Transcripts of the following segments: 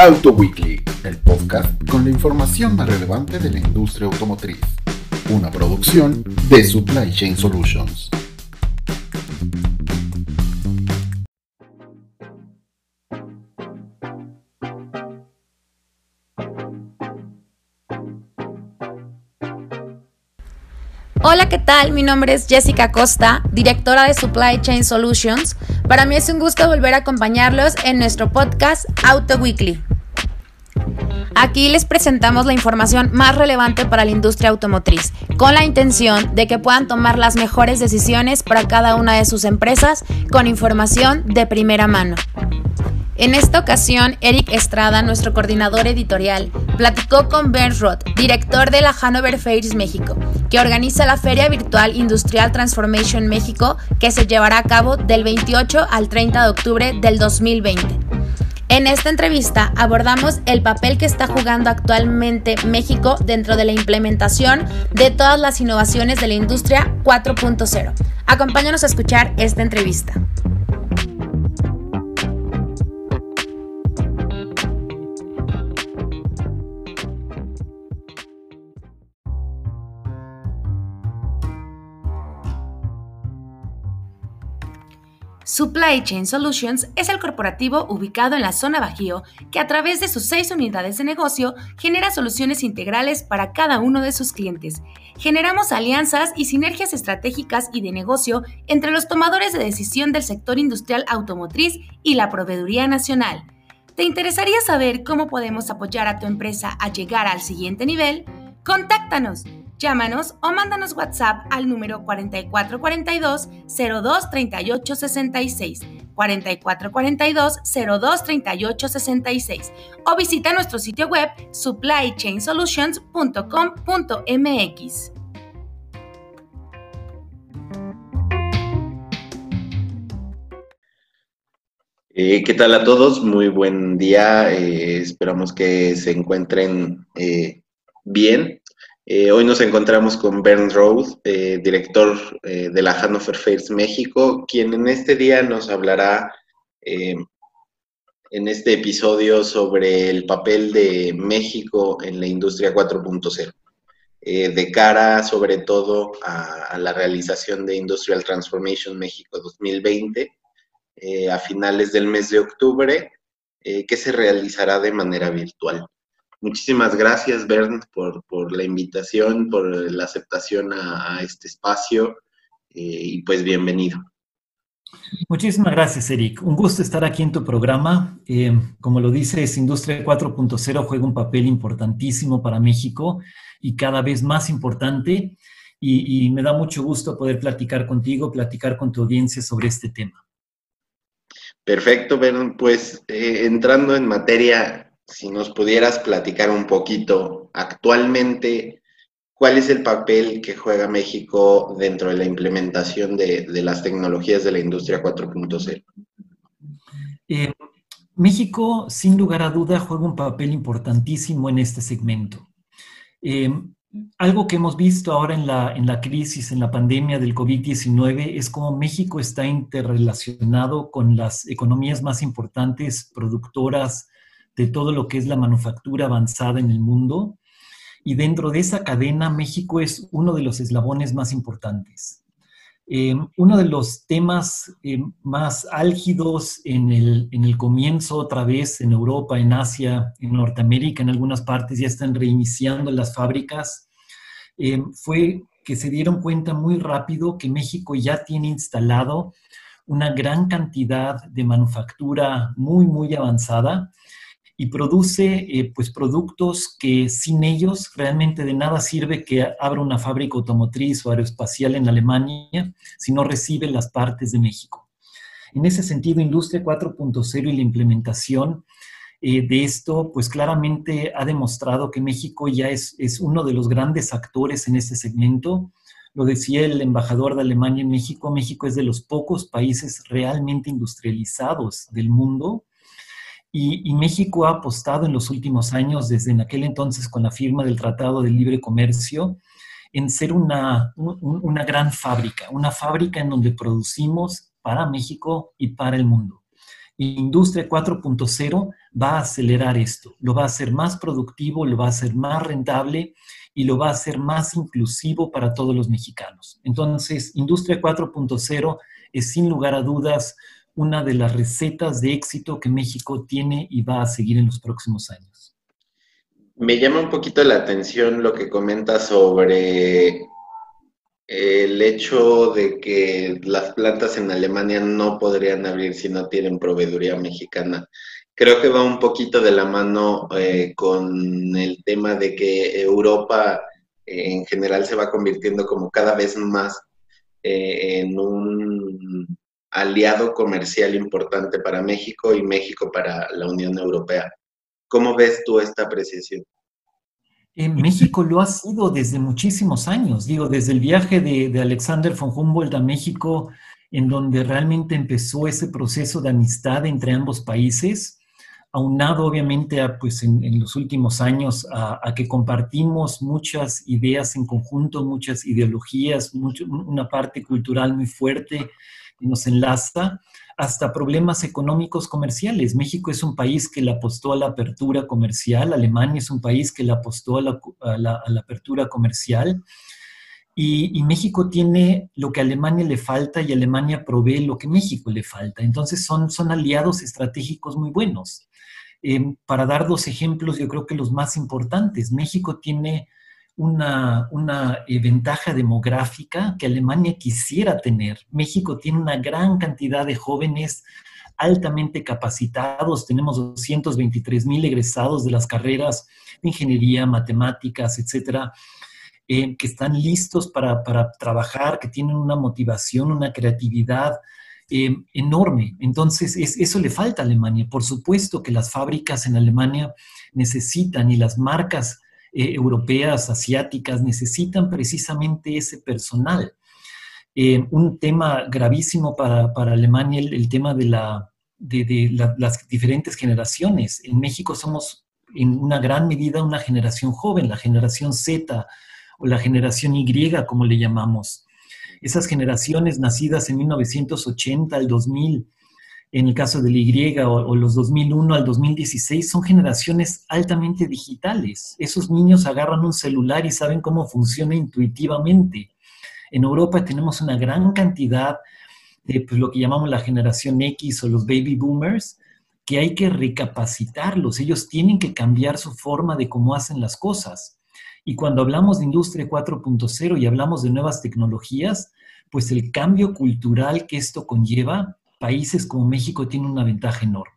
Auto Weekly, el podcast con la información más relevante de la industria automotriz. Una producción de Supply Chain Solutions. Hola, ¿qué tal? Mi nombre es Jessica Costa, directora de Supply Chain Solutions. Para mí es un gusto volver a acompañarlos en nuestro podcast Auto Weekly. Aquí les presentamos la información más relevante para la industria automotriz, con la intención de que puedan tomar las mejores decisiones para cada una de sus empresas con información de primera mano. En esta ocasión, Eric Estrada, nuestro coordinador editorial, platicó con Ben Roth, director de la Hanover Fairs México, que organiza la Feria Virtual Industrial Transformation México, que se llevará a cabo del 28 al 30 de octubre del 2020. En esta entrevista abordamos el papel que está jugando actualmente México dentro de la implementación de todas las innovaciones de la industria 4.0. Acompáñanos a escuchar esta entrevista. Supply Chain Solutions es el corporativo ubicado en la zona Bajío que a través de sus seis unidades de negocio genera soluciones integrales para cada uno de sus clientes. Generamos alianzas y sinergias estratégicas y de negocio entre los tomadores de decisión del sector industrial automotriz y la proveeduría nacional. ¿Te interesaría saber cómo podemos apoyar a tu empresa a llegar al siguiente nivel? Contáctanos Llámanos o mándanos WhatsApp al número 4442 023866 4442 023866 o visita nuestro sitio web supplychainsolutions.com.mx. Eh, ¿Qué tal a todos? Muy buen día. Eh, esperamos que se encuentren eh, bien. Eh, hoy nos encontramos con Bernd Rose, eh, director eh, de la Hannover Fairs México, quien en este día nos hablará en este episodio sobre el papel de México en la industria 4.0, de cara sobre todo a, a, la realización de Industrial Transformation México 2020 a finales del mes de octubre, que se realizará de manera virtual. Muchísimas gracias, Bernd, por, por la invitación, por la aceptación a, este espacio eh, y pues bienvenido. Muchísimas gracias, Eric. Un gusto estar aquí en tu programa. Eh, como lo dices, Industria 4.0 juega un papel importantísimo para México y cada vez más importante. Y, y, me da mucho gusto poder platicar contigo, platicar con tu audiencia sobre este tema. Perfecto, Bernd. Pues eh, entrando en materia, si nos pudieras platicar un poquito actualmente, ¿cuál es el papel que juega México dentro de la implementación de, las tecnologías de la industria 4.0? Eh, México, sin lugar a duda, juega un papel importantísimo en este segmento. Eh, algo que hemos visto ahora en la, en la crisis, en la pandemia del COVID-19, es cómo México está interrelacionado con las economías más importantes productoras de todo lo que es la manufactura avanzada en el mundo. Y dentro de esa cadena, México es uno de los eslabones más importantes. Eh, uno de los temas eh, más álgidos en el, en el, comienzo, otra vez en Europa, en Asia, en Norteamérica, en algunas partes ya están reiniciando las fábricas, eh, fue que se dieron cuenta muy rápido que México ya tiene instalado una gran cantidad de manufactura muy, muy avanzada y produce eh, pues productos que sin ellos realmente de nada sirve que abra una fábrica automotriz o aeroespacial en Alemania si no recibe las partes de México. En ese sentido, Industria 4.0 y la implementación eh, de esto, pues claramente ha demostrado que México ya es, es uno de los grandes actores en ese segmento. Lo decía el embajador de Alemania en México, México es de los pocos países realmente industrializados del mundo y, México ha apostado en los últimos años, desde en aquel entonces con la firma del Tratado de Libre Comercio, en ser una, una gran fábrica, una fábrica en donde producimos para México y para el mundo. Industria 4.0 va a acelerar esto, lo va a hacer más productivo, lo va a hacer más rentable y lo va a hacer más inclusivo para todos los mexicanos. Entonces, Industria 4.0 es sin lugar a dudas una de las recetas de éxito que México tiene y va a seguir en los próximos años. Me llama un poquito la atención lo que comenta sobre el hecho de que las plantas en Alemania no podrían abrir si no tienen proveeduría mexicana. Creo que va un poquito de la mano eh, con el tema de que Europa eh, en general se va convirtiendo como cada vez más eh, en un aliado comercial importante para México y México para la Unión Europea. ¿Cómo ves tú esta apreciación? En México lo ha sido desde muchísimos años, digo, desde el viaje de, Alexander von Humboldt a México, en donde realmente empezó ese proceso de amistad entre ambos países, aunado obviamente a, pues en, los últimos años a, que compartimos muchas ideas en conjunto, muchas ideologías, una parte cultural muy fuerte nos enlaza hasta problemas económicos comerciales. México es un país que le apostó a la apertura comercial, Alemania es un país que le apostó a la, apertura comercial. Y, México tiene lo que a Alemania le falta y Alemania provee lo que México le falta. Entonces son, son aliados estratégicos muy buenos. Eh, para dar dos ejemplos, yo creo que los más importantes, México tiene una, una eh, ventaja demográfica que Alemania quisiera tener. México tiene una gran cantidad de jóvenes altamente capacitados, tenemos 223 mil egresados de las carreras de ingeniería, matemáticas, etcétera, eh, que están listos para, para, trabajar, que tienen una motivación, una creatividad eh, enorme. Entonces, eso le falta a Alemania. Por supuesto que las fábricas en Alemania necesitan y las marcas eh, europeas, asiáticas, necesitan precisamente ese personal. Eh, un tema gravísimo para, Alemania, el, tema de, la, de, las diferentes generaciones. En México somos en una gran medida una generación joven, la generación Z o la generación Y, como le llamamos. Esas generaciones nacidas en 1980 al 2000 en el caso del Y o, los 2001 al 2016, son generaciones altamente digitales. Esos niños agarran un celular y saben cómo funciona intuitivamente. En Europa tenemos una gran cantidad de pues, lo que llamamos la generación X o los baby boomers, que hay que recapacitarlos. Ellos tienen que cambiar su forma de cómo hacen las cosas. Y cuando hablamos de industria 4.0 y hablamos de nuevas tecnologías, pues el cambio cultural que esto conlleva países como México tienen una ventaja enorme.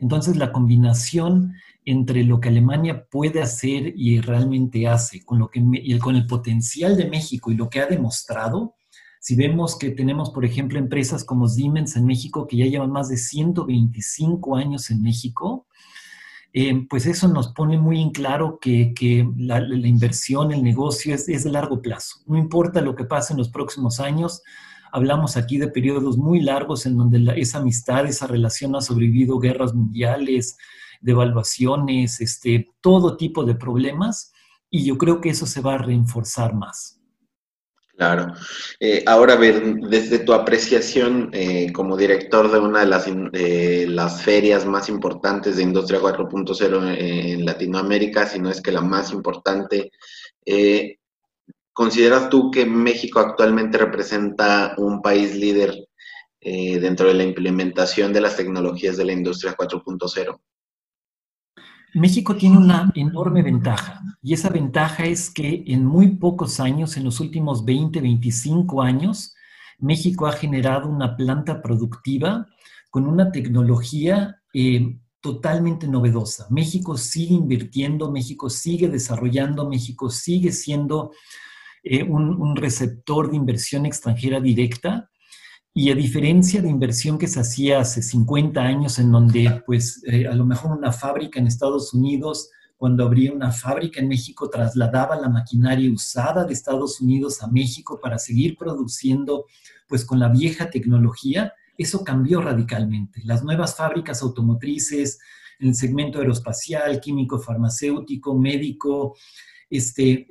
Entonces, la combinación entre lo que Alemania puede hacer y realmente hace, con, lo que, con el potencial de México y lo que ha demostrado, si vemos que tenemos, por ejemplo, empresas como Siemens en México, que ya llevan más de 125 años en México, eh, pues eso nos pone muy en claro que, la, inversión, el negocio es, es de largo plazo. No importa lo que pase en los próximos años, Hablamos aquí de periodos muy largos en donde esa amistad, esa relación ha sobrevivido guerras mundiales, devaluaciones, este, todo tipo de problemas, y yo creo que eso se va a reforzar más. Claro. Eh, ahora, ver, desde tu apreciación eh, como director de una de las, las, ferias más importantes de Industria 4.0 en Latinoamérica, si no es que la más importante, eh, ¿Consideras tú que México actualmente representa un país líder eh, dentro de la implementación de las tecnologías de la industria 4.0? México tiene una enorme ventaja y esa ventaja es que en muy pocos años, en los últimos 20, 25 años, México ha generado una planta productiva con una tecnología eh, totalmente novedosa. México sigue invirtiendo, México sigue desarrollando, México sigue siendo eh, un, receptor de inversión extranjera directa y a diferencia de inversión que se hacía hace 50 años en donde pues eh, a lo mejor una fábrica en Estados Unidos cuando abría una fábrica en México trasladaba la maquinaria usada de Estados Unidos a México para seguir produciendo pues con la vieja tecnología, eso cambió radicalmente. Las nuevas fábricas automotrices, el segmento aeroespacial, químico, farmacéutico, médico, este,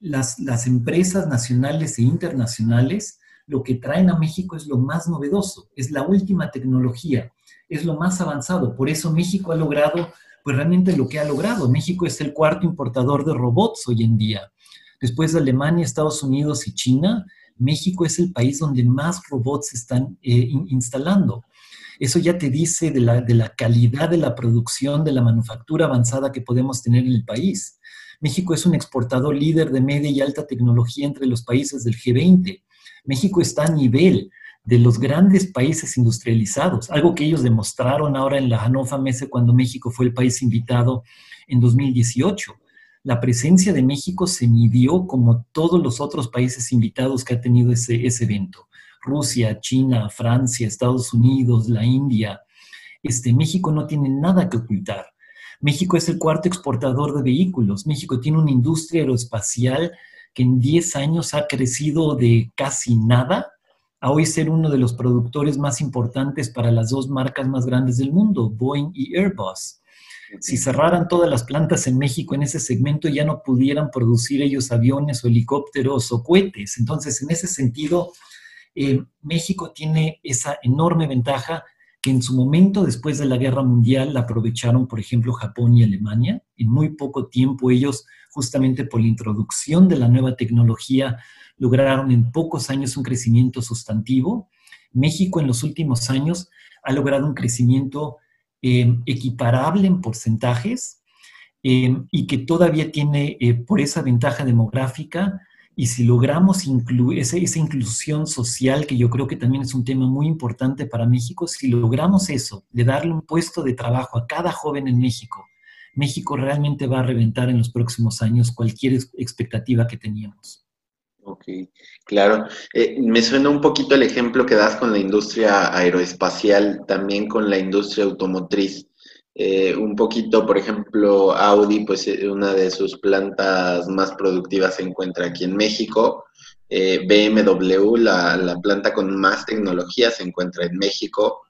eh, las, empresas nacionales e internacionales lo que traen a México es lo más novedoso, es la última tecnología. es lo más avanzado. Por eso México ha logrado, pues realmente lo que ha logrado. México es el cuarto importador de robots hoy en día. Después de Alemania, Estados Unidos y China, México es el país donde más robots están eh, instalando. Eso ya te dice de la, de la calidad de la producción, de la manufactura avanzada que podemos tener en el país. México es un exportador líder de media y alta tecnología entre los países del G20. México está a nivel de los grandes países industrializados, algo que ellos demostraron ahora en la Hannover Messe cuando México fue el país invitado en 2018. La presencia de México se midió como todos los otros países invitados que ha tenido ese, ese evento. Rusia, China, Francia, Estados Unidos, la India. Este, México no tiene nada que ocultar. México es el cuarto exportador de vehículos. México tiene una industria aeroespacial que en 10 años ha crecido de casi nada a hoy ser uno de los productores más importantes para las dos marcas más grandes del mundo, Boeing y Airbus. Si cerraran todas las plantas en México en ese segmento, ya no pudieran producir ellos aviones o helicópteros o cohetes. Entonces, en ese sentido, eh, México tiene esa enorme ventaja que en su momento, después de la guerra mundial, la aprovecharon, por ejemplo, Japón y Alemania. En muy poco tiempo ellos, justamente por la introducción de la nueva tecnología, lograron en pocos años un crecimiento sustantivo. México en los últimos años ha logrado un crecimiento eh, equiparable en porcentajes eh, y que todavía tiene, eh, por esa ventaja demográfica, y si logramos incluir esa, inclusión social, que yo creo que también es un tema muy importante para México, si logramos eso, de darle un puesto de trabajo a cada joven en México, México realmente va a reventar en los próximos años cualquier expectativa que teníamos. Ok, claro. Eh, me suena un poquito el ejemplo que das con la industria aeroespacial, también con la industria automotriz. Eh, un poquito, por ejemplo, Audi, pues eh, una de sus plantas más productivas se encuentra aquí en México. Eh, BMW, la, la, planta con más tecnología, se encuentra en México.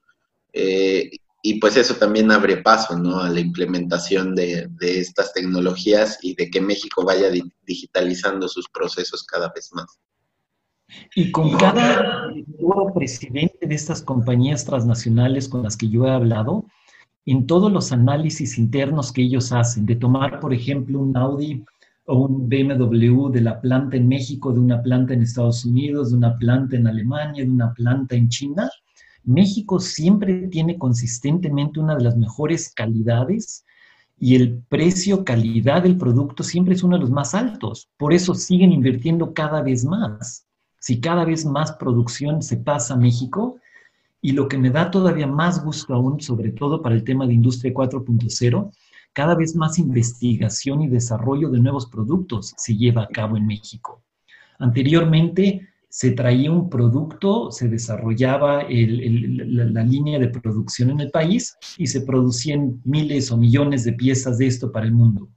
y pues eso también abre paso ¿no? a la implementación de, de estas tecnologías y de que México vaya di digitalizando sus procesos cada vez más. Y con cada presidente de estas compañías transnacionales con las que yo he hablado, en todos los análisis internos que ellos hacen, de tomar, por ejemplo, un Audi o un BMW de la planta en México, de una planta en Estados Unidos, de una planta en Alemania, de una planta en China, México siempre tiene consistentemente una de las mejores calidades y el precio calidad del producto siempre es uno de los más altos. Por eso siguen invirtiendo cada vez más. Si cada vez más producción se pasa a México, y lo que me da todavía más gusto aún, sobre todo para el tema de Industria 4.0, cada vez más investigación y desarrollo de nuevos productos se lleva a cabo en México. Anteriormente se traía un producto, se desarrollaba la, línea de producción en el país y se producían miles o millones de piezas de esto para el mundo.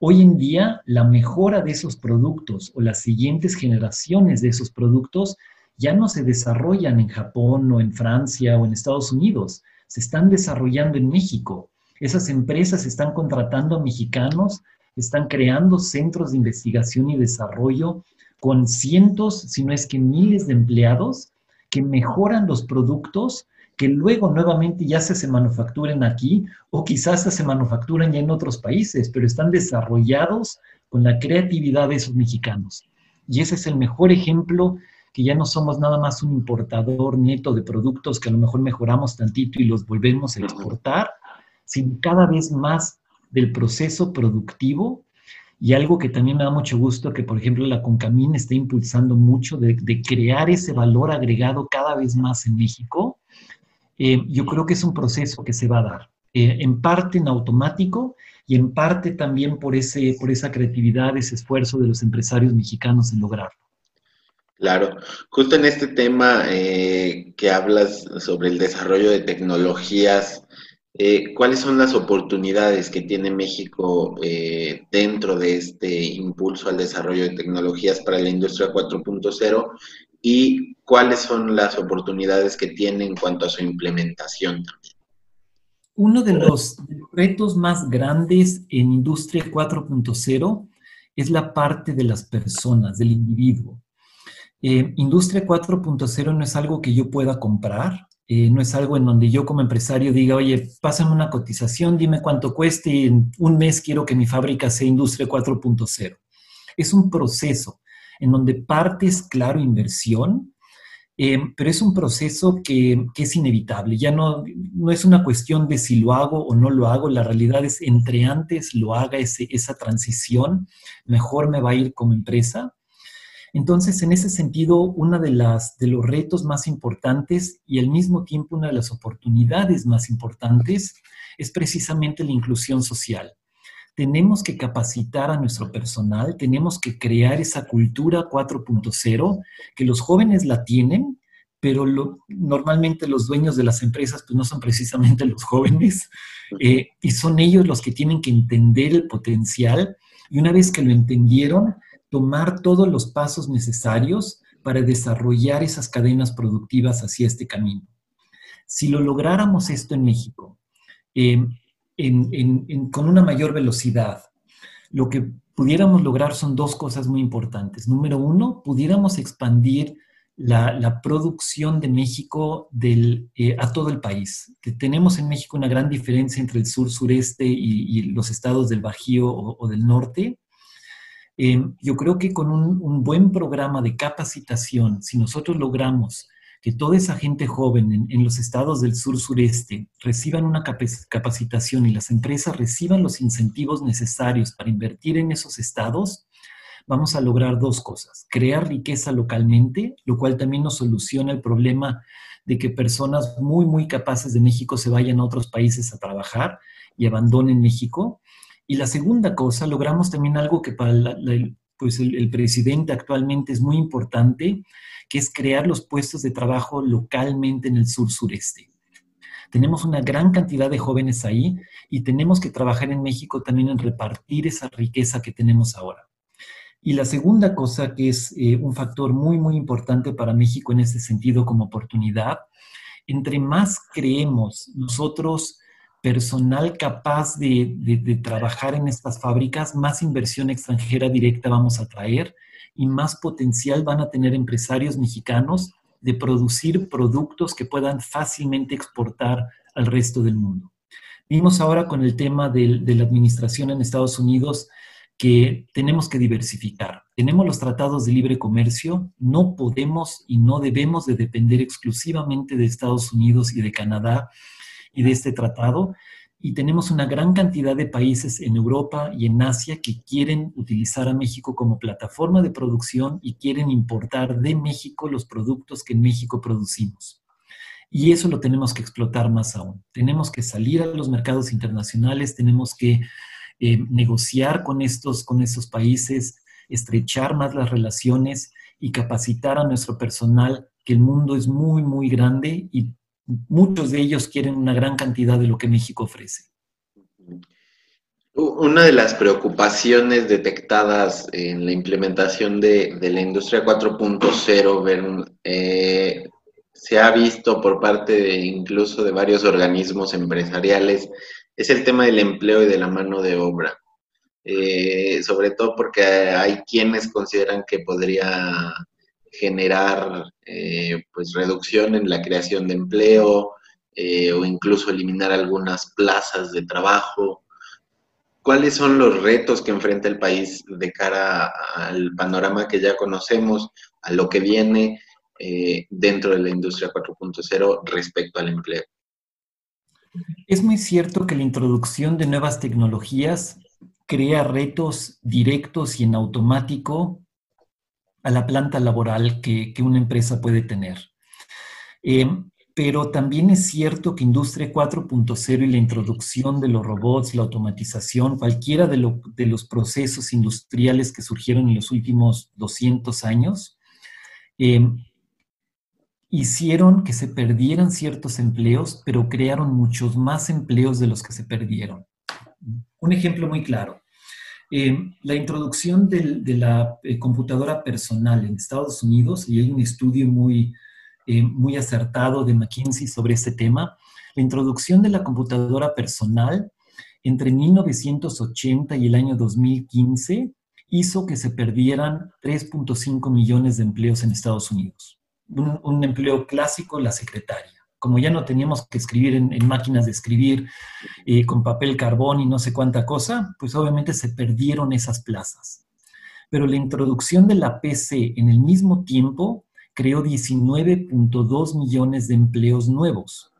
Hoy en día, la mejora de esos productos o las siguientes generaciones de esos productos ya no se desarrollan en Japón o en Francia o en Estados Unidos, se están desarrollando en México. Esas empresas están contratando a mexicanos, están creando centros de investigación y desarrollo con cientos, si no es que miles de empleados que mejoran los productos que luego nuevamente ya se, se manufacturen aquí o quizás se manufacturan ya en otros países, pero están desarrollados con la creatividad de esos mexicanos. Y ese es el mejor ejemplo que ya no somos nada más un importador neto de productos que a lo mejor mejoramos tantito y los volvemos a exportar, sino cada vez más del proceso productivo y algo que también me da mucho gusto que, por ejemplo, la Concamín está impulsando mucho de, crear ese valor agregado cada vez más en México. Eh, yo creo que es un proceso que se va a dar, eh, en parte en automático y en parte también por, ese, por esa creatividad, ese esfuerzo de los empresarios mexicanos en lograrlo. Claro, justo en este tema eh, que hablas sobre el desarrollo de tecnologías, eh, ¿cuáles son las oportunidades que tiene México eh, dentro de este impulso al desarrollo de tecnologías para la industria 4.0 y cuáles son las oportunidades que tiene en cuanto a su implementación también? Uno de los retos más grandes en industria 4.0 es la parte de las personas, del individuo. Eh, industria 4.0 no es algo que yo pueda comprar, Eh, no es algo en donde yo como empresario diga, oye, pásame una cotización, dime cuánto cueste en un mes quiero que mi fábrica sea Industria 4.0. Es un proceso en donde partes, claro, inversión, eh, pero es un proceso que, es inevitable. Ya no, no es una cuestión de si lo hago o no lo hago, la realidad es entre antes lo haga ese, esa transición, mejor me va a ir como empresa. Entonces, en ese sentido, uno de, las, de los retos más importantes y al mismo tiempo una de las oportunidades más importantes es precisamente la inclusión social. Tenemos que capacitar a nuestro personal, tenemos que crear esa cultura 4.0, que los jóvenes la tienen, pero normalmente los dueños de las empresas pues no son precisamente los jóvenes eh, y son ellos los que tienen que entender el potencial y una vez que lo entendieron, tomar todos los pasos necesarios para desarrollar esas cadenas productivas hacia este camino. Si lo lográramos esto en México, eh, con una mayor velocidad, lo que pudiéramos lograr son dos cosas muy importantes. Número uno, pudiéramos expandir la, producción de México eh, a todo el país. tenemos en México una gran diferencia entre el sur-sureste y, los estados del Bajío o del norte. Em, yo creo que con un, buen programa de capacitación, si nosotros logramos que toda esa gente joven en, los estados del sur-sureste reciban una capacitación y las empresas reciban los incentivos necesarios para invertir en esos estados, vamos a lograr dos cosas. Crear riqueza localmente, lo cual también nos soluciona el problema de que personas muy, muy capaces de México se vayan a otros países a trabajar y abandonen México. Y la segunda cosa, logramos también algo que para pues el, presidente actualmente es muy importante, que es crear los puestos de trabajo localmente en el sur-sureste. Tenemos una gran cantidad de jóvenes ahí y tenemos que trabajar en México también en repartir esa riqueza que tenemos ahora. Y la segunda cosa, que es eh, un factor muy, muy importante para México en ese sentido como oportunidad, entre más creemos nosotros personal capaz de, trabajar en estas fábricas, más inversión extranjera directa vamos a traer y más potencial van a tener empresarios mexicanos de producir productos que puedan fácilmente exportar al resto del mundo. Vimos ahora con el tema de, de la administración en Estados Unidos que tenemos que diversificar. Tenemos los tratados de libre comercio, no podemos y no debemos de depender exclusivamente de Estados Unidos y de Canadá y de este tratado. Y tenemos una gran cantidad de países en Europa y en Asia que quieren utilizar a México como plataforma de producción y quieren importar de México los productos que en México producimos. Y eso lo tenemos que explotar más aún. Tenemos que salir a los mercados internacionales, tenemos que eh, negociar con estos, con estos países, estrechar más las relaciones y capacitar a nuestro personal, que el mundo es muy, muy grande y muchos de ellos quieren una gran cantidad de lo que México ofrece. Una de las preocupaciones detectadas en la implementación de, la industria 4.0 eh, se ha visto por parte de, incluso de varios organismos empresariales es el tema del empleo y de la mano de obra. Eh, sobre todo porque hay quienes consideran que podría generar eh, pues reducción en la creación de empleo eh, o incluso eliminar algunas plazas de trabajo. ¿Cuáles son los retos que enfrenta el país de cara al panorama que ya conocemos, a lo que viene eh, dentro de la industria 4.0 respecto al empleo? Es muy cierto que la introducción de nuevas tecnologías crea retos directos y en automático a la planta laboral que, una empresa puede tener. Eh, pero también es cierto que Industria 4.0 y la introducción de los robots, la automatización, cualquiera de, los procesos industriales que surgieron en los últimos 200 años, eh, hicieron que se perdieran ciertos empleos, pero crearon muchos más empleos de los que se perdieron. Un ejemplo muy claro. Eh, la introducción de la eh, computadora personal en Estados Unidos, y hay un estudio muy, eh, muy acertado de McKinsey sobre este tema, la introducción de la computadora personal entre 1980 y el año 2015 hizo que se perdieran 3.5 millones de empleos en Estados Unidos. Un, un, empleo clásico, la secretaria. Como ya no teníamos que escribir en, máquinas de escribir eh, con papel carbón y no sé cuánta cosa, pues obviamente se perdieron esas plazas. Pero la introducción de la PC en el mismo tiempo creó 19.2 millones de empleos nuevos.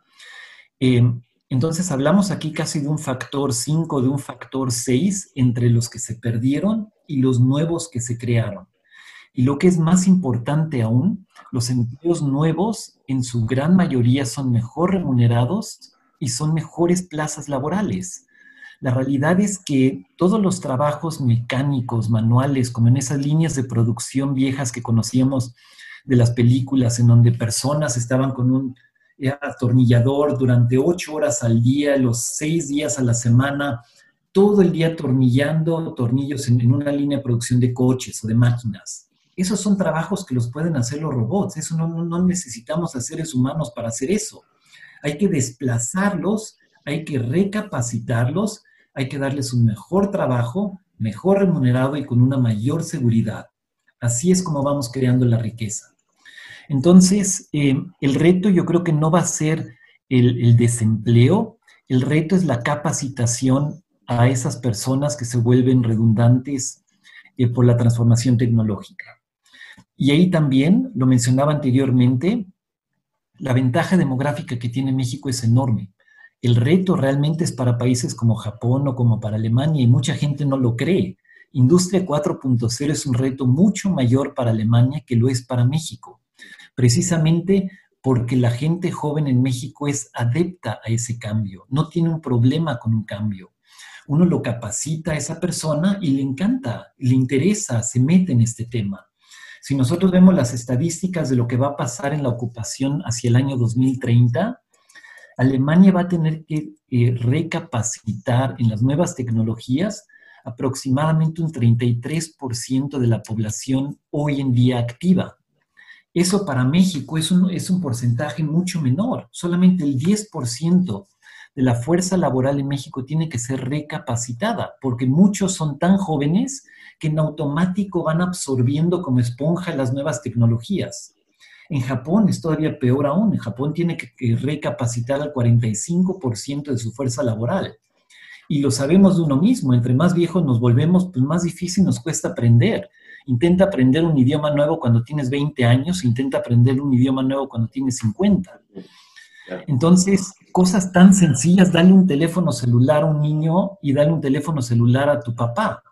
Em, entonces hablamos aquí casi de un factor 5, de un factor 6 entre los que se perdieron y los nuevos que se crearon. Y lo que es más importante aún, los empleos nuevos en su gran mayoría son mejor remunerados y son mejores plazas laborales. La realidad es que todos los trabajos mecánicos, manuales, como en esas líneas de producción viejas que conocíamos de las películas, en donde personas estaban con un eh, atornillador durante ocho horas al día, los seis días a la semana, todo el día atornillando tornillos en, en una línea de producción de coches o de máquinas. Esos son trabajos que los pueden hacer los robots. Eso no, necesitamos a seres humanos para hacer eso. Hay que desplazarlos, hay que recapacitarlos, hay que darles un mejor trabajo, mejor remunerado y con una mayor seguridad. Así es como vamos creando la riqueza. Entonces, eh, el reto yo creo que no va a ser el, desempleo, el reto es la capacitación a esas personas que se vuelven redundantes eh, por la transformación tecnológica. Y ahí también, lo mencionaba anteriormente, la ventaja demográfica que tiene México es enorme. El reto realmente es para países como Japón o como para Alemania y mucha gente no lo cree. Industria 4.0 es un reto mucho mayor para Alemania que lo es para México, precisamente porque la gente joven en México es adepta a ese cambio, no tiene un problema con un cambio. Uno lo capacita a esa persona y le encanta, le interesa, se mete en este tema. Si nosotros vemos las estadísticas de lo que va a pasar en la ocupación hacia el año 2030, Alemania va a tener que eh, recapacitar en las nuevas tecnologías aproximadamente un 33% de la población hoy en día activa. Eso para México es un, es un porcentaje mucho menor. Solamente el 10% de la fuerza laboral en México tiene que ser recapacitada, porque muchos son tan jóvenes que en automático van absorbiendo como esponja las nuevas tecnologías. En Japón es todavía peor aún. En Japón tiene que, recapacitar al 45% de su fuerza laboral. Y lo sabemos de uno mismo. Entre más viejos nos volvemos, pues más difícil nos cuesta aprender. Intenta aprender un idioma nuevo cuando tienes 20 años, intenta aprender un idioma nuevo cuando tienes 50. Entonces, cosas tan sencillas, dale un teléfono celular a un niño y dale un teléfono celular a tu papá.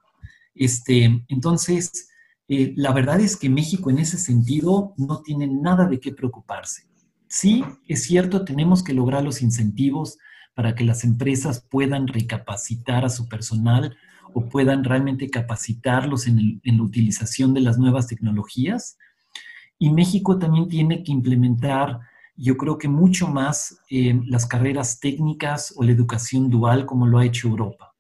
Este, entonces, eh, la verdad es que México en ese sentido no tiene nada de qué preocuparse. Sí, es cierto, tenemos que lograr los incentivos para que las empresas puedan recapacitar a su personal o puedan realmente capacitarlos en, en la utilización de las nuevas tecnologías. Y México también tiene que implementar yo creo que mucho más eh, las carreras técnicas o la educación dual como lo ha hecho Europa.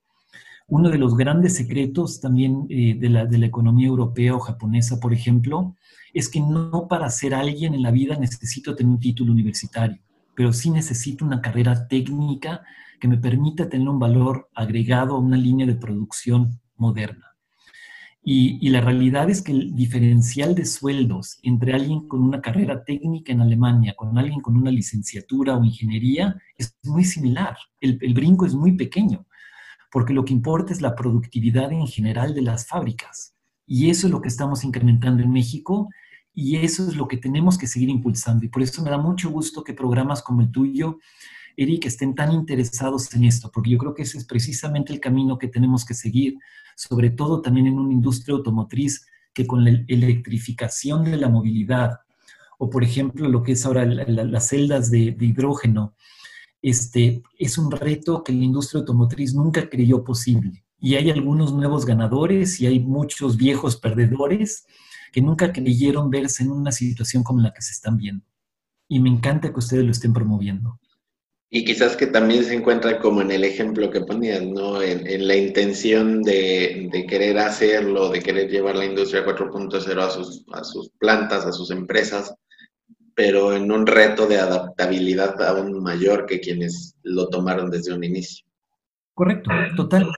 Uno de los grandes secretos también eh, de, la, de, la, economía europea o japonesa, por ejemplo, es que no para ser alguien en la vida necesito tener un título universitario, pero sí necesito una carrera técnica que me permita tener un valor agregado a una línea de producción moderna. Y, la realidad es que el diferencial de sueldos entre alguien con una carrera técnica en Alemania, con alguien con una licenciatura o ingeniería, es muy similar. El, el brinco es muy pequeño, porque lo que importa es la productividad en general de las fábricas. Y eso es lo que estamos incrementando en México y eso es lo que tenemos que seguir impulsando. Y por eso me da mucho gusto que programas como el tuyo Eric, estén tan interesados en esto, porque yo creo que ese es precisamente el camino que tenemos que seguir, sobre todo también en una industria automotriz que con la electrificación de la movilidad, o por ejemplo lo que es ahora las celdas de, hidrógeno, este, es un reto que la industria automotriz nunca creyó posible. Y hay algunos nuevos ganadores y hay muchos viejos perdedores que nunca creyeron verse en una situación como la que se están viendo. Y me encanta que ustedes lo estén promoviendo. Y quizás que también se encuentra como en el ejemplo que ponías, ¿no? En, la intención de, querer hacerlo, de querer llevar la industria 4.0 a sus, a sus plantas, a sus empresas, pero en un reto de adaptabilidad aún mayor que quienes lo tomaron desde un inicio. Correcto, total.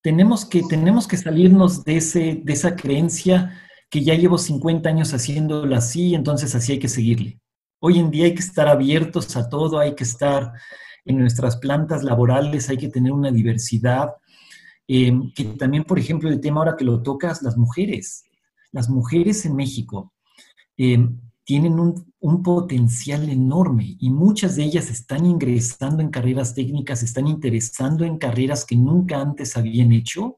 Tenemos que, tenemos que salirnos de, ese, de esa creencia que ya llevo 50 años haciéndolo así, entonces así hay que seguirle. Hoy en día hay que estar abiertos a todo, hay que estar en nuestras plantas laborales, hay que tener una diversidad. Eh, que también, por ejemplo, el tema ahora que lo tocas, las mujeres. Las mujeres en México eh, tienen un, potencial enorme y muchas de ellas están ingresando en carreras técnicas, están interesando en carreras que nunca antes habían hecho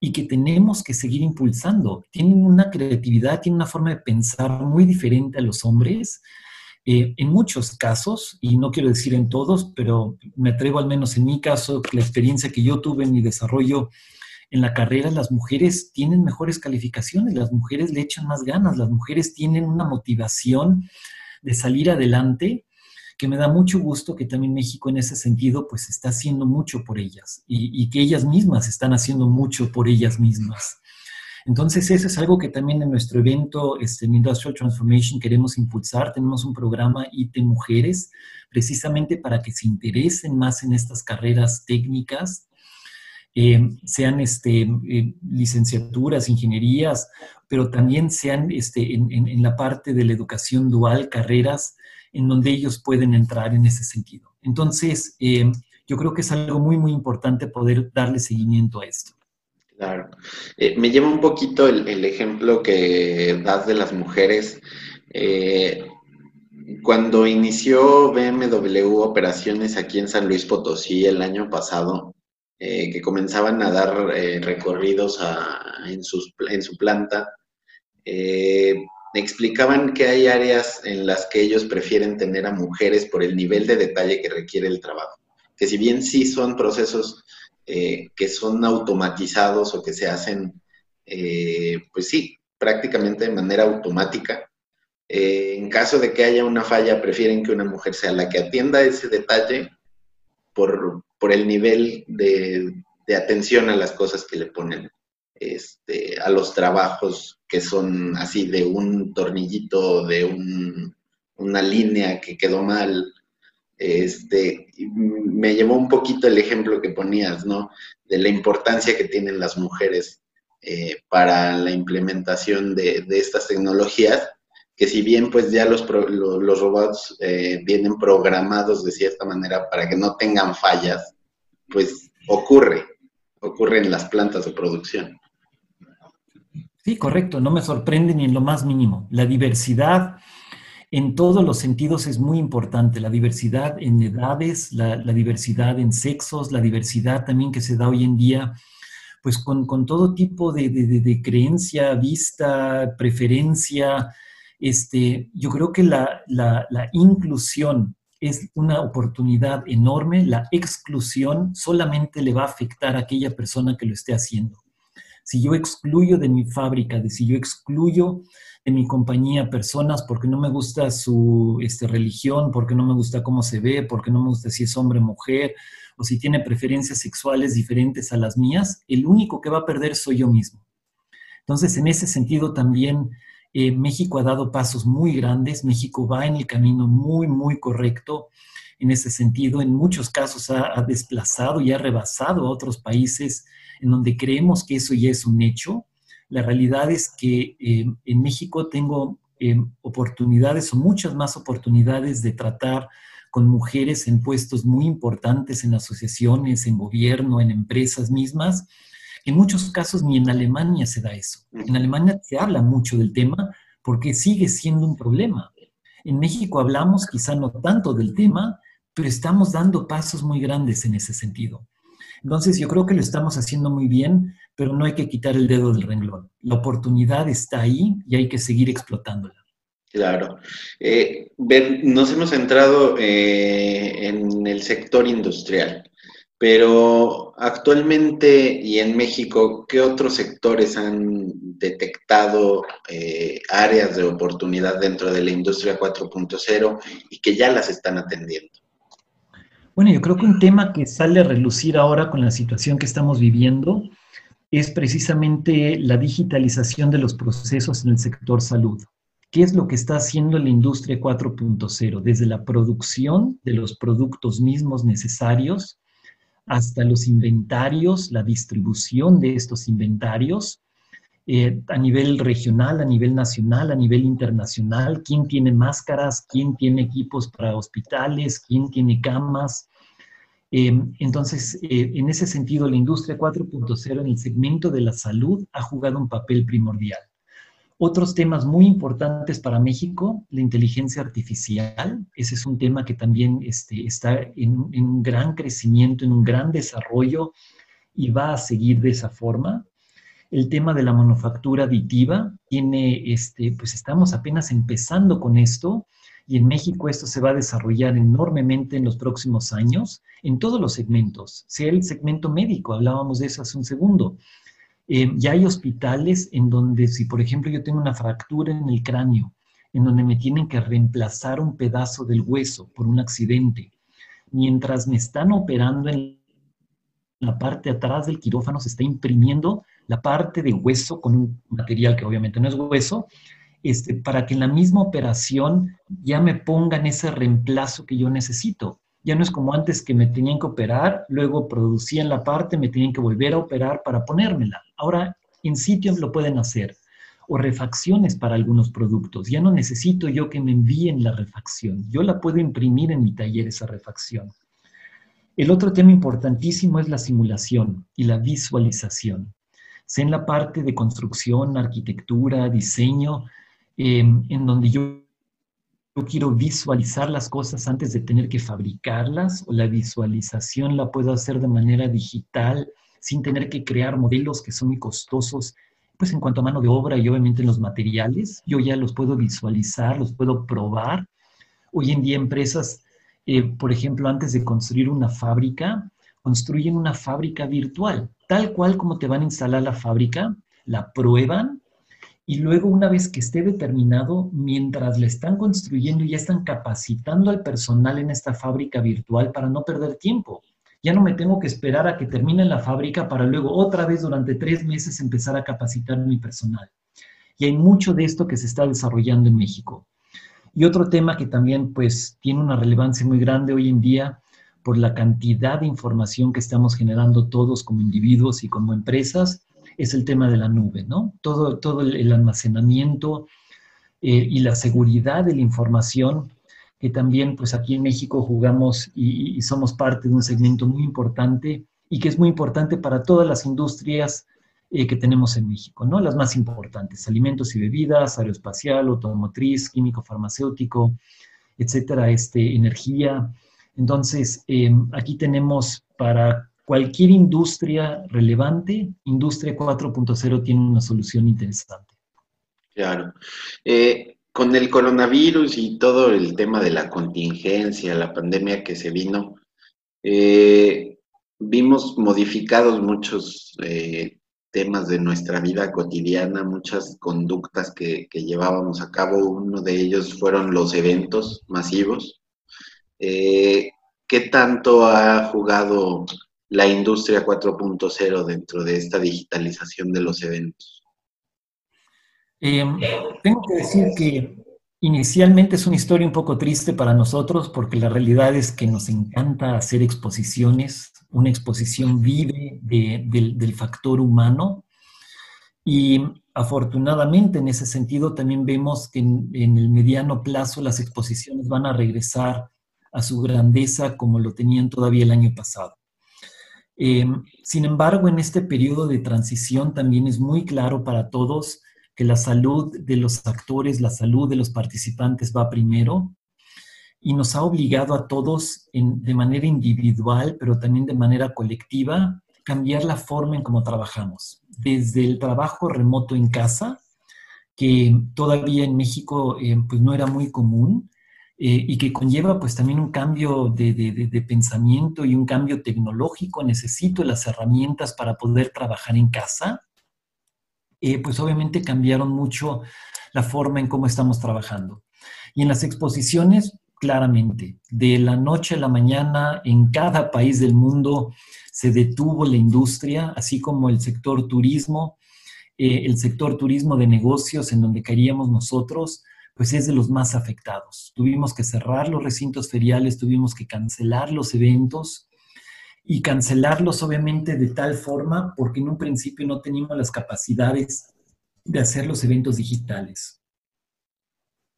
y que tenemos que seguir impulsando. Tienen una creatividad, tienen una forma de pensar muy diferente a los hombres. Eh, en muchos casos, y no quiero decir en todos, pero me atrevo al menos en mi caso, la experiencia que yo tuve en mi desarrollo en la carrera, las mujeres tienen mejores calificaciones, las mujeres le echan más ganas, las mujeres tienen una motivación de salir adelante que me da mucho gusto que también México en ese sentido pues está haciendo mucho por ellas y, que ellas mismas están haciendo mucho por ellas mismas. Entonces, eso es algo que también en nuestro evento, este, Industrial Transformation, queremos impulsar. Tenemos un programa IT Mujeres, precisamente para que se interesen más en estas carreras técnicas, eh, sean este, eh, licenciaturas, ingenierías, pero también sean este, en, en, la parte de la educación dual, carreras en donde ellos pueden entrar en ese sentido. Entonces, eh, yo creo que es algo muy, muy importante poder darle seguimiento a esto. Claro. Eh, me lleva un poquito el, ejemplo que das de las mujeres. Eh, cuando inició BMW operaciones aquí en San Luis Potosí el año pasado, que comenzaban a dar recorridos en, en, su planta, explicaban que hay áreas en las que ellos prefieren tener a mujeres por el nivel de detalle que requiere el trabajo. Que si bien sí son procesos eh, que son automatizados o que se hacen, eh, pues sí, prácticamente de manera automática, eh, en caso de que haya una falla, prefieren que una mujer sea la que atienda ese detalle por, por el nivel de, de atención a las cosas que le ponen este, a los trabajos que son así de un tornillito, de una línea que quedó mal. Este, me llevó un poquito el ejemplo que ponías, ¿no? De la importancia que tienen las mujeres eh, para la implementación de, estas tecnologías, que si bien pues ya los, los robots eh, vienen programados de cierta manera para que no tengan fallas, pues ocurre, ocurre en las plantas de producción. Sí, correcto, no me sorprende ni en lo más mínimo. La diversidad en todos los sentidos es muy importante, la diversidad en edades, la, diversidad en sexos, la diversidad también que se da hoy en día, pues con, todo tipo de, creencia, vista, preferencia. Este, yo creo que la, la inclusión es una oportunidad enorme, la exclusión solamente le va a afectar a aquella persona que lo esté haciendo si yo excluyo de mi fábrica, de si yo excluyo de mi compañía personas porque no me gusta su este, religión, porque no me gusta cómo se ve, porque no me gusta si es hombre o mujer, o si tiene preferencias sexuales diferentes a las mías, el único que va a perder soy yo mismo. Entonces, en ese sentido también eh, México ha dado pasos muy grandes, México va en el camino muy, muy correcto en ese sentido. En muchos casos ha, desplazado y ha rebasado a otros países en donde creemos que eso ya es un hecho. La realidad es que eh, en México tengo eh, oportunidades o muchas más oportunidades de tratar con mujeres en puestos muy importantes en asociaciones, en gobierno, en empresas mismas. En muchos casos ni en Alemania se da eso. En Alemania se habla mucho del tema porque sigue siendo un problema. En México hablamos quizá no tanto del tema, pero estamos dando pasos muy grandes en ese sentido. Entonces yo creo que lo estamos haciendo muy bien, pero no hay que quitar el dedo del renglón. La oportunidad está ahí y hay que seguir explotándola. Claro. Eh, nos hemos centrado eh, en el sector industrial, pero actualmente y en México, ¿qué otros sectores han detectado eh, áreas de oportunidad dentro de la industria 4.0 y que ya las están atendiendo? Bueno, yo creo que un tema que sale a relucir ahora con la situación que estamos viviendo es precisamente la digitalización de los procesos en el sector salud. ¿Qué es lo que está haciendo la industria 4.0? Desde la producción de los productos mismos necesarios hasta los inventarios, la distribución de estos inventarios eh, a nivel regional, a nivel nacional, a nivel internacional, quién tiene máscaras, quién tiene equipos para hospitales, quién tiene camas. Em, entonces, eh, en ese sentido, la industria 4.0 en el segmento de la salud ha jugado un papel primordial. Otros temas muy importantes para México, la inteligencia artificial, ese es un tema que también este, está en, en, un gran crecimiento, en un gran desarrollo y va a seguir de esa forma. El tema de la manufactura aditiva tiene, este, pues estamos apenas empezando con esto y en México esto se va a desarrollar enormemente en los próximos años en todos los segmentos, sea el segmento médico, hablábamos de eso hace un segundo, eh, ya hay hospitales en donde si, por ejemplo, yo tengo una fractura en el cráneo, en donde me tienen que reemplazar un pedazo del hueso por un accidente, mientras me están operando en la parte atrás del quirófano, se está imprimiendo la parte de hueso con un material que obviamente no es hueso, este, para que en la misma operación ya me pongan ese reemplazo que yo necesito. Ya no es como antes que me tenían que operar, luego producían la parte, me tenían que volver a operar para ponérmela. Ahora en sitio lo pueden hacer. O refacciones para algunos productos. Ya no necesito yo que me envíen la refacción. Yo la puedo imprimir en mi taller esa refacción. El otro tema importantísimo es la simulación y la visualización. Sea en la parte de construcción, arquitectura, diseño, eh, en donde yo yo quiero visualizar las cosas antes de tener que fabricarlas o la visualización la puedo hacer de manera digital sin tener que crear modelos que son muy costosos, pues en cuanto a mano de obra y obviamente en los materiales, yo ya los puedo visualizar, los puedo probar. Hoy en día empresas, eh, por ejemplo, antes de construir una fábrica, construyen una fábrica virtual, tal cual como te van a instalar la fábrica, la prueban y luego una vez que esté determinado, mientras le están construyendo, ya están capacitando al personal en esta fábrica virtual para no perder tiempo. Ya no me tengo que esperar a que termine la fábrica para luego otra vez durante tres meses empezar a capacitar mi personal. Y hay mucho de esto que se está desarrollando en México. Y otro tema que también pues tiene una relevancia muy grande hoy en día por la cantidad de información que estamos generando todos como individuos y como empresas es el tema de la nube, ¿no? Todo, el almacenamiento eh, y la seguridad de la información, que también pues aquí en México jugamos y, somos parte de un segmento muy importante y que es muy importante para todas las industrias eh, que tenemos en México, ¿no? Las más importantes, alimentos y bebidas, aeroespacial, automotriz, químico, farmacéutico, etcétera, este, energía. Entonces, eh, aquí tenemos para cualquier industria relevante, Industria 4.0 tiene una solución interesante. Claro. Eh, con el coronavirus y todo el tema de la contingencia, la pandemia que se vino, eh, vimos modificados muchos eh, temas de nuestra vida cotidiana, muchas conductas que, llevábamos a cabo. Uno de ellos fueron los eventos masivos. ¿Qué tanto ha jugado la industria 4.0 dentro de esta digitalización de los eventos? Em, tengo que decir que inicialmente es una historia un poco triste para nosotros porque la realidad es que nos encanta hacer exposiciones, una exposición vive del factor humano y afortunadamente en ese sentido también vemos que en el mediano plazo las exposiciones van a regresar a su grandeza como lo tenían todavía el año pasado. Em, sin embargo, en este periodo de transición también es muy claro para todos que la salud de los actores, la salud de los participantes va primero y nos ha obligado a todos de manera individual, pero también de manera colectiva, cambiar la forma en cómo trabajamos. Desde el trabajo remoto en casa, que todavía en México eh, pues no era muy común, eh, y que conlleva pues también un cambio de, pensamiento y un cambio tecnológico. Necesito las herramientas para poder trabajar en casa. Eh, pues obviamente cambiaron mucho la forma en cómo estamos trabajando. Y en las exposiciones, claramente, de la noche a la mañana, en cada país del mundo se detuvo la industria, así como el sector turismo, eh, el sector turismo de negocios en donde caeríamos nosotros, pues es de los más afectados. Tuvimos que cerrar los recintos feriales, tuvimos que cancelar los eventos y cancelarlos obviamente de tal forma porque en un principio no teníamos las capacidades de hacer los eventos digitales.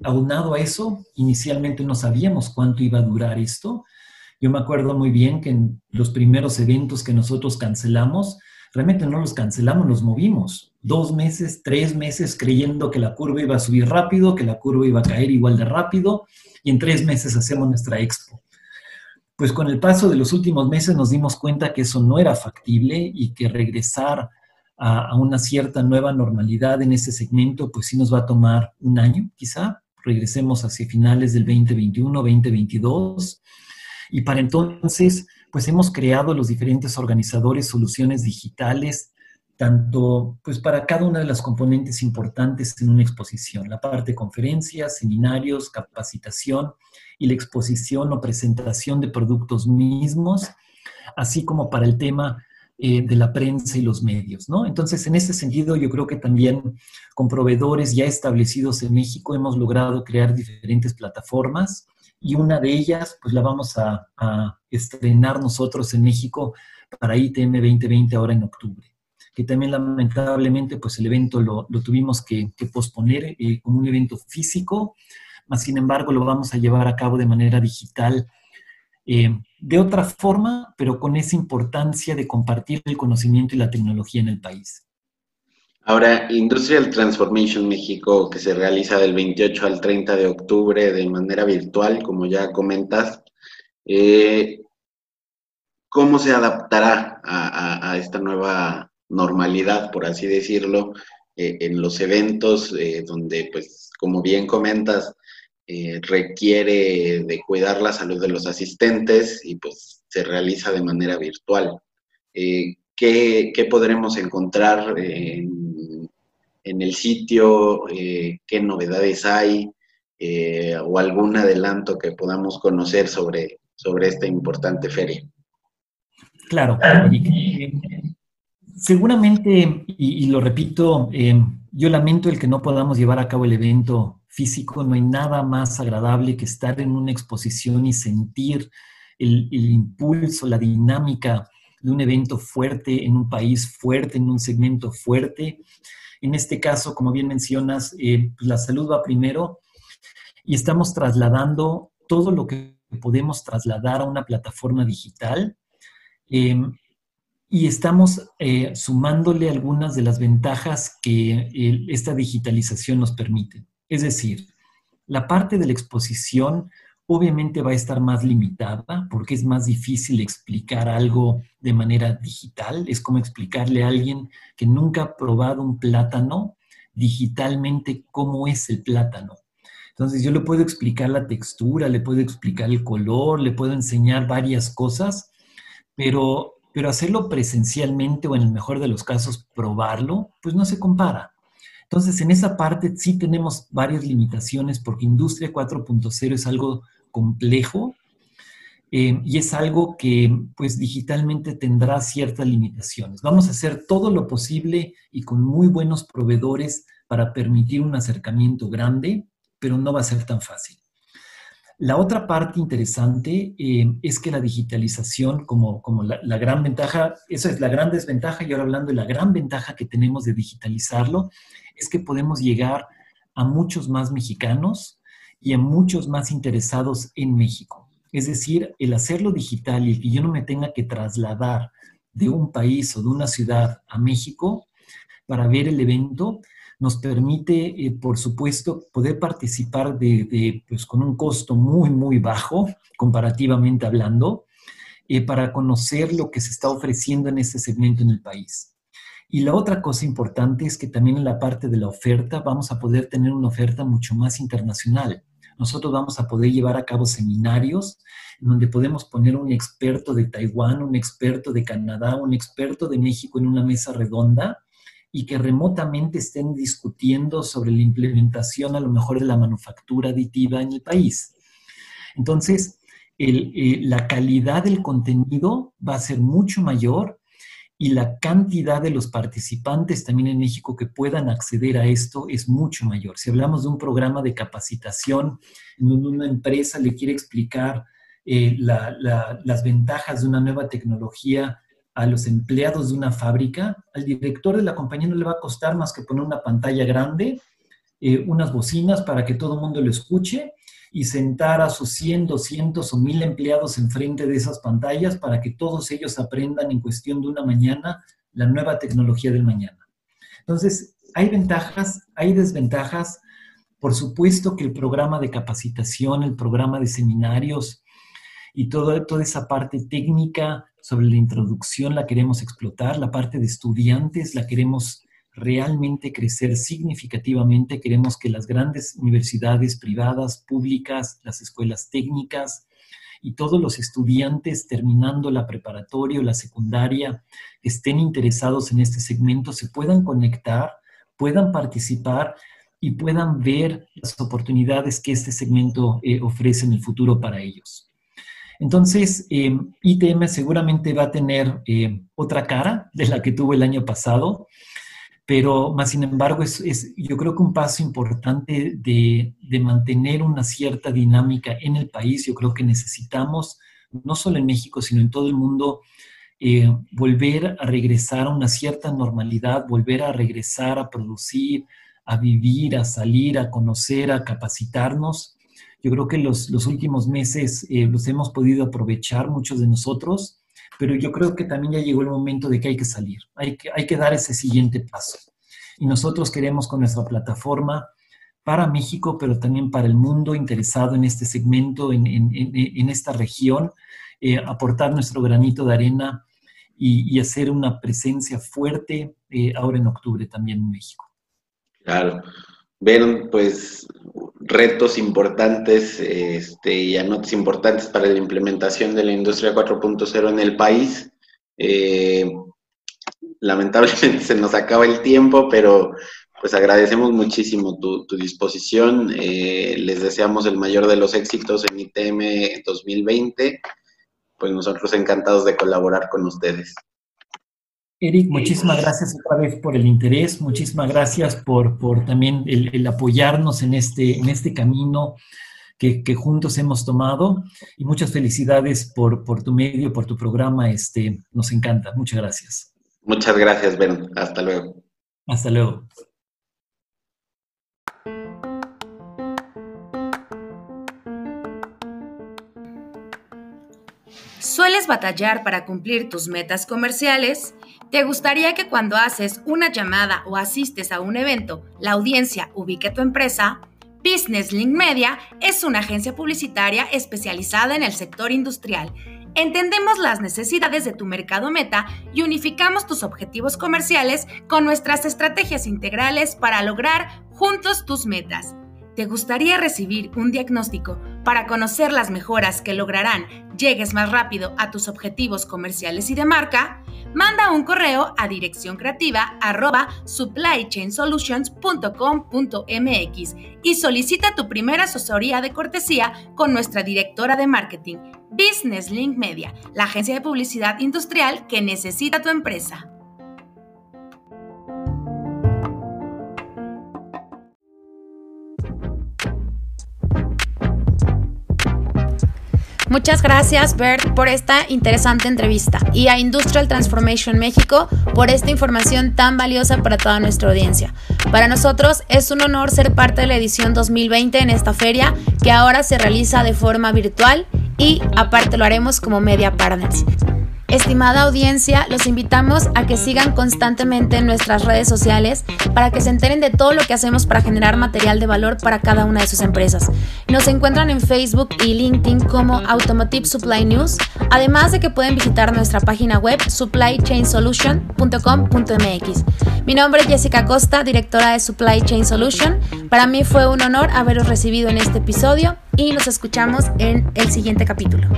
Aunado a eso, inicialmente no sabíamos cuánto iba a durar esto. Yo me acuerdo muy bien que en los primeros eventos que nosotros cancelamos, realmente no los cancelamos, los movimos. Dos meses, tres meses creyendo que la curva iba a subir rápido, que la curva iba a caer igual de rápido, y en tres meses hacemos nuestra expo. Pues con el paso de los últimos meses nos dimos cuenta que eso no era factible y que regresar a, a una cierta nueva normalidad en ese segmento, pues sí nos va a tomar un año, quizá, regresemos hacia finales del 2021, 2022. Y para entonces, pues hemos creado los diferentes organizadores soluciones digitales, tanto pues para cada una de las componentes importantes en una exposición, la parte de conferencias, seminarios, capacitación y la exposición o presentación de productos mismos, así como para el tema eh, de la prensa y los medios, ¿no? Entonces, en ese sentido, yo creo que también con proveedores ya establecidos en México hemos logrado crear diferentes plataformas y una de ellas, pues la vamos a, estrenar nosotros en México para ITM 2020 ahora en octubre que también lamentablemente pues el evento lo, tuvimos que, posponer eh, como un evento físico, más sin embargo lo vamos a llevar a cabo de manera digital eh, de otra forma, pero con esa importancia de compartir el conocimiento y la tecnología en el país. Ahora, Industrial Transformation México, que se realiza del 28 al 30 de octubre de manera virtual, como ya comentas, eh, ¿cómo se adaptará a, esta nueva normalidad, por así decirlo, eh, en los eventos donde, pues, como bien comentas, eh, requiere de cuidar la salud de los asistentes y pues se realiza de manera virtual. Eh, ¿qué, podremos encontrar en, el sitio? Eh, ¿Qué novedades hay? ¿O algún adelanto que podamos conocer sobre, sobre esta importante feria? Claro, Seguramente, y, lo repito, yo lamento el que no podamos llevar a cabo el evento físico, no hay nada más agradable que estar en una exposición y sentir el, impulso, la dinámica de un evento fuerte en un país fuerte, en un segmento fuerte. En este caso, como bien mencionas, eh, pues la salud va primero y estamos trasladando todo lo que podemos trasladar a una plataforma digital. Em, y estamos eh, sumándole algunas de las ventajas que esta digitalización nos permite. Es decir, la parte de la exposición obviamente va a estar más limitada porque es más difícil explicar algo de manera digital. Es como explicarle a alguien que nunca ha probado un plátano digitalmente cómo es el plátano. Entonces yo le puedo explicar la textura, le puedo explicar el color, le puedo enseñar varias cosas, pero, pero hacerlo presencialmente o en el mejor de los casos probarlo, pues no se compara. Entonces, en esa parte sí tenemos varias limitaciones porque Industria 4.0 es algo complejo eh, y es algo que pues digitalmente tendrá ciertas limitaciones. Vamos a hacer todo lo posible y con muy buenos proveedores para permitir un acercamiento grande, pero no va a ser tan fácil. La otra parte interesante eh, es que la digitalización, como, como la, la, gran ventaja, esa es la gran desventaja, y ahora hablando de la gran ventaja que tenemos de digitalizarlo, es que podemos llegar a muchos más mexicanos y a muchos más interesados en México. Es decir, el hacerlo digital y que yo no me tenga que trasladar de un país o de una ciudad a México para ver el evento, nos permite, eh, por supuesto, poder participar de, pues, con un costo muy, muy bajo, comparativamente hablando, eh, para conocer lo que se está ofreciendo en este segmento en el país. Y la otra cosa importante es que también en la parte de la oferta vamos a poder tener una oferta mucho más internacional. Nosotros vamos a poder llevar a cabo seminarios en donde podemos poner un experto de Taiwán, un experto de Canadá, un experto de México en una mesa redonda y que remotamente estén discutiendo sobre la implementación a lo mejor de la manufactura aditiva en el país. Entonces, eh, la calidad del contenido va a ser mucho mayor y la cantidad de los participantes también en México que puedan acceder a esto es mucho mayor. Si hablamos de un programa de capacitación en donde una empresa le quiere explicar eh, las ventajas de una nueva tecnología a los empleados de una fábrica, al director de la compañía no le va a costar más que poner una pantalla grande, eh, unas bocinas para que todo el mundo lo escuche y sentar a sus 100, 200 o 1000 empleados enfrente de esas pantallas para que todos ellos aprendan en cuestión de una mañana la nueva tecnología del mañana. Entonces, hay ventajas, hay desventajas. Por supuesto que el programa de capacitación, el programa de seminarios y toda esa parte técnica sobre la introducción la queremos explotar, la parte de estudiantes la queremos realmente crecer significativamente. Queremos que las grandes universidades privadas, públicas, las escuelas técnicas y todos los estudiantes terminando la preparatoria o la secundaria estén interesados en este segmento se puedan conectar, puedan participar y puedan ver las oportunidades que este segmento eh, ofrece en el futuro para ellos. Entonces, eh, ITM seguramente va a tener eh, otra cara de la que tuvo el año pasado pero más sin embargo es, yo creo que un paso importante de, mantener una cierta dinámica en el país, yo creo que necesitamos, no solo en México, sino en todo el mundo, eh, volver a regresar a una cierta normalidad, volver a regresar a producir, a vivir, a salir, a conocer, a capacitarnos. Yo creo que los, los últimos meses eh, los hemos podido aprovechar muchos de nosotros pero yo creo que también ya llegó el momento de que hay que salir, hay que, hay que dar ese siguiente paso. Y nosotros queremos con nuestra plataforma para México, pero también para el mundo interesado en este segmento, en, en, en esta región, eh, aportar nuestro granito de arena y, hacer una presencia fuerte eh, ahora en octubre también en México. Claro, ver pues retos importantes este, y anotes importantes para la implementación de la industria 4.0 en el país. Eh, lamentablemente se nos acaba el tiempo, pero pues agradecemos muchísimo tu, disposición. Eh, les deseamos el mayor de los éxitos en ITM 2020. Pues nosotros encantados de colaborar con ustedes. Eric, muchísimas gracias otra vez por el interés, muchísimas gracias por, por también el, apoyarnos en este, en este camino que, juntos hemos tomado y muchas felicidades por, por tu medio, por tu programa, este, nos encanta, muchas gracias. Muchas gracias, Ben, hasta luego. Hasta luego. ¿Sueles batallar para cumplir tus metas comerciales? ¿Te gustaría que cuando haces una llamada o asistes a un evento, la audiencia ubique tu empresa? Business Link Media es una agencia publicitaria especializada en el sector industrial. Entendemos las necesidades de tu mercado meta y unificamos tus objetivos comerciales con nuestras estrategias integrales para lograr juntos tus metas. ¿Te gustaría recibir un diagnóstico para conocer las mejoras que lograrán llegues más rápido a tus objetivos comerciales y de marca? Manda un correo a dirección creativa supplychainsolutions.com.mx y solicita tu primera asesoría de cortesía con nuestra directora de marketing, Business Link Media, la agencia de publicidad industrial que necesita tu empresa. Muchas gracias, Bert, por esta interesante entrevista y a Industrial Transformation México por esta información tan valiosa para toda nuestra audiencia. Para nosotros es un honor ser parte de la edición 2020 en esta feria que ahora se realiza de forma virtual y aparte lo haremos como media partners. Estimada audiencia, los invitamos a que sigan constantemente en nuestras redes sociales para que se enteren de todo lo que hacemos para generar material de valor para cada una de sus empresas. Nos encuentran en Facebook y LinkedIn como Automotive Supply News, además de que pueden visitar nuestra página web supplychainsolution.com.mx. Mi nombre es Jessica Costa, directora de Supply Chain Solution. Para mí fue un honor haberos recibido en este episodio y nos escuchamos en el siguiente capítulo.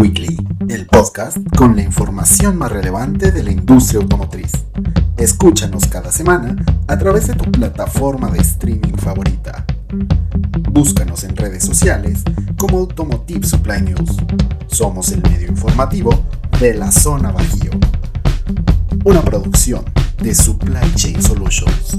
Weekly, el podcast con la información más relevante de la industria automotriz. Escúchanos cada semana a través de tu plataforma de streaming favorita. Búscanos en redes sociales como Automotive Supply News. Somos el medio informativo de la zona Bajío. una producción de Supply Chain Solutions.